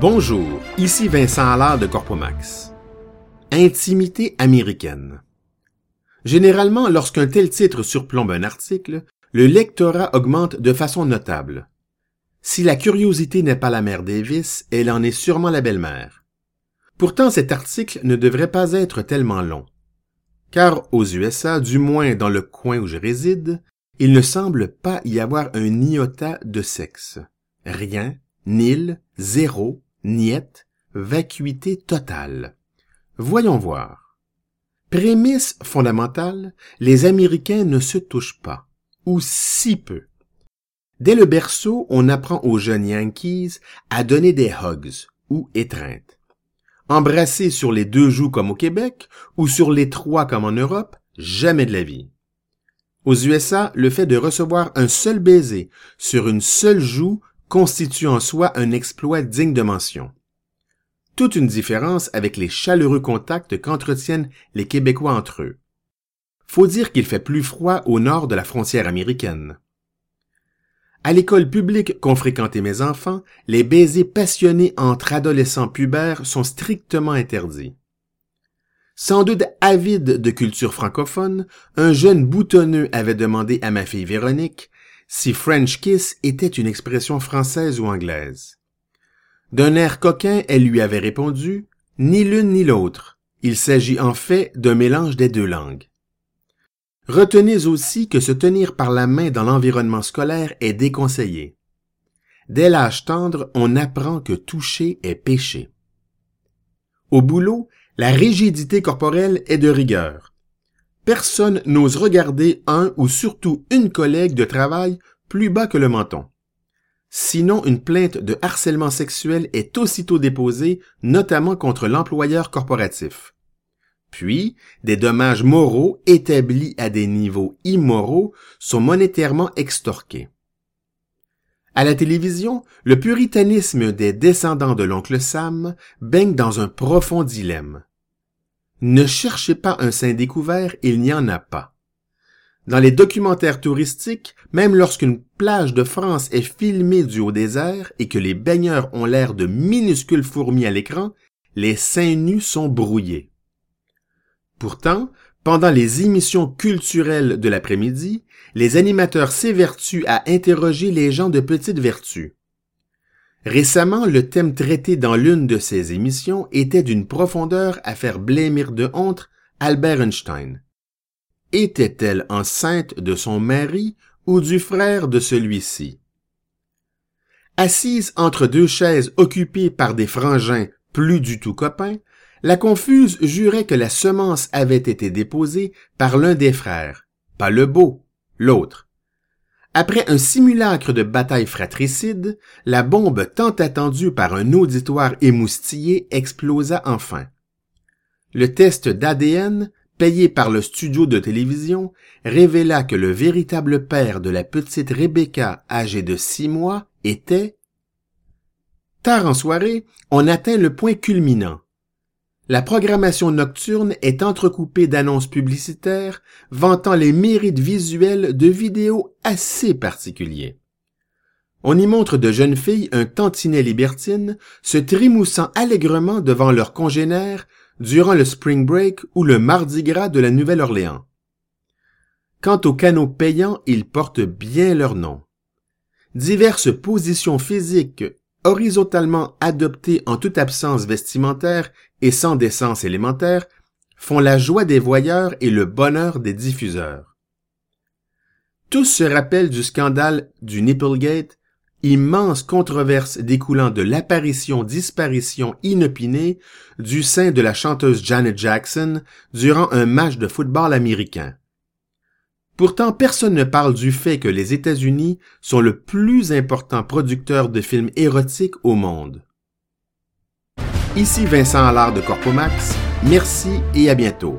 Bonjour, ici Vincent Allard de Corpomax. Intimité américaine. Généralement, lorsqu'un tel titre surplombe un article, le lectorat augmente de façon notable. Si la curiosité n'est pas la mère des vices, elle en est sûrement la belle-mère. Pourtant, cet article ne devrait pas être tellement long. Car aux USA, du moins dans le coin où je réside, il ne semble pas y avoir un iota de sexe. Rien, nil, zéro, niette, vacuité totale. Voyons voir. Prémisse fondamentale, les Américains ne se touchent pas, ou si peu. Dès le berceau, on apprend aux jeunes Yankees à donner des hugs ou étreintes. Embrasser sur les deux joues comme au Québec ou sur les trois comme en Europe, jamais de la vie. Aux USA, le fait de recevoir un seul baiser sur une seule joue constitue en soi un exploit digne de mention. Toute une différence avec les chaleureux contacts qu'entretiennent les Québécois entre eux. Faut dire qu'il fait plus froid au nord de la frontière américaine. À l'école publique qu'ont fréquenté mes enfants, les baisers passionnés entre adolescents pubères sont strictement interdits. Sans doute avide de culture francophone, un jeune boutonneux avait demandé à ma fille Véronique si French kiss était une expression française ou anglaise. D'un air coquin, elle lui avait répondu Ni l'une ni l'autre. Il s'agit en fait d'un mélange des deux langues. Retenez aussi que se tenir par la main dans l'environnement scolaire est déconseillé. Dès l'âge tendre, on apprend que toucher est péché. Au boulot, la rigidité corporelle est de rigueur. Personne n'ose regarder un ou surtout une collègue de travail plus bas que le menton. Sinon, une plainte de harcèlement sexuel est aussitôt déposée, notamment contre l'employeur corporatif. Puis, des dommages moraux établis à des niveaux immoraux sont monétairement extorqués. À la télévision, le puritanisme des descendants de l'oncle Sam baigne dans un profond dilemme. Ne cherchez pas un sein découvert, il n'y en a pas. Dans les documentaires touristiques, même lorsqu'une plage de France est filmée du haut désert et que les baigneurs ont l'air de minuscules fourmis à l'écran, les seins nus sont brouillés. Pourtant, pendant les émissions culturelles de l'après-midi, les animateurs s'évertuent à interroger les gens de petite vertu. Récemment, le thème traité dans l'une de ces émissions était d'une profondeur à faire blêmir de honte Albert Einstein. Était-elle enceinte de son mari ou du frère de celui-ci? Assise entre deux chaises occupées par des frangins plus du tout copains, la confuse jurait que la semence avait été déposée par l'un des frères, pas le beau, l'autre. Après un simulacre de bataille fratricide, la bombe tant attendue par un auditoire émoustillé explosa enfin. Le test d'ADN, payé par le studio de télévision, révéla que le véritable père de la petite Rebecca, âgée de six mois, était... Tard en soirée, on atteint le point culminant. La programmation nocturne est entrecoupée d'annonces publicitaires vantant les mérites visuels de vidéos assez particuliers. On y montre de jeunes filles un tantinet libertine se trimoussant allègrement devant leurs congénères durant le spring break ou le mardi gras de la Nouvelle-Orléans. Quant aux canaux payants, ils portent bien leur nom. Diverses positions physiques horizontalement adoptés en toute absence vestimentaire et sans décence élémentaire, font la joie des voyeurs et le bonheur des diffuseurs. Tous se rappellent du scandale du Nipplegate, immense controverse découlant de l'apparition-disparition inopinée du sein de la chanteuse Janet Jackson durant un match de football américain. Pourtant, personne ne parle du fait que les États-Unis sont le plus important producteur de films érotiques au monde. Ici Vincent Allard de Corpomax. Merci et à bientôt.